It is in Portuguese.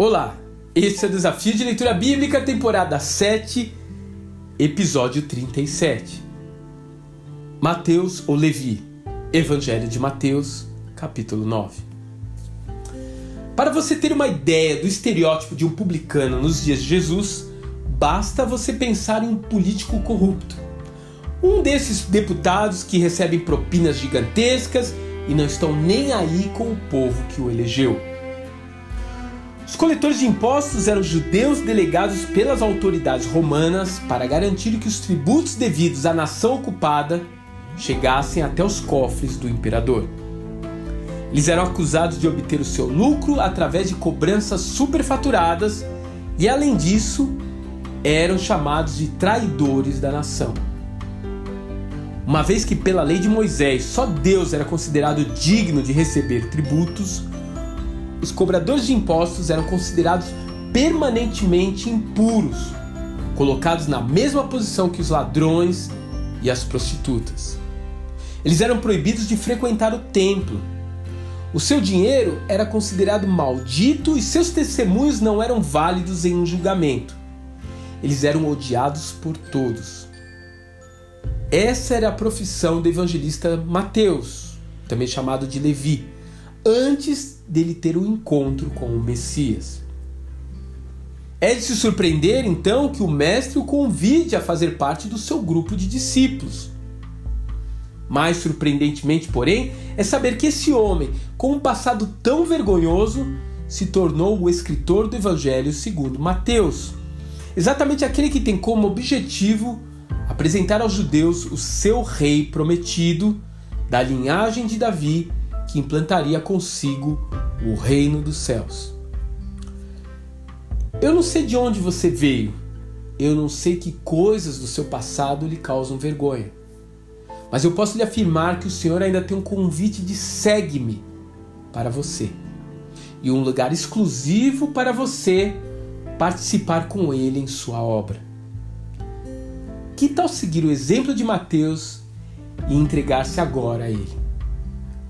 Olá, esse é o Desafio de Leitura Bíblica, temporada 7, episódio 37. Mateus ou Levi, Evangelho de Mateus, capítulo 9. Para você ter uma ideia do estereótipo de um publicano nos dias de Jesus, basta você pensar em um político corrupto. Um desses deputados que recebem propinas gigantescas e não estão nem aí com o povo que o elegeu. Coletores de impostos eram judeus delegados pelas autoridades romanas para garantir que os tributos devidos à nação ocupada chegassem até os cofres do imperador. Eles eram acusados de obter o seu lucro através de cobranças superfaturadas e, além disso, eram chamados de traidores da nação. Uma vez que, pela lei de Moisés, só Deus era considerado digno de receber tributos, os cobradores de impostos eram considerados permanentemente impuros, colocados na mesma posição que os ladrões e as prostitutas. Eles eram proibidos de frequentar o templo. O seu dinheiro era considerado maldito e seus testemunhos não eram válidos em um julgamento. Eles eram odiados por todos. Essa era a profissão do evangelista Mateus, também chamado de Levi, antes dele ter o um encontro com o Messias. É de se surpreender então que o Mestre o convide a fazer parte do seu grupo de discípulos. Mais surpreendentemente, porém, é saber que esse homem, com um passado tão vergonhoso, se tornou o escritor do Evangelho segundo Mateus. Exatamente aquele que tem como objetivo apresentar aos judeus o seu rei prometido, da linhagem de Davi, que implantaria consigo o reino dos céus. Eu não sei de onde você veio, eu não sei que coisas do seu passado lhe causam vergonha, mas eu posso lhe afirmar que o Senhor ainda tem um convite de segue-me para você e um lugar exclusivo para você participar com Ele em sua obra. Que tal seguir o exemplo de Mateus e entregar-se agora a Ele?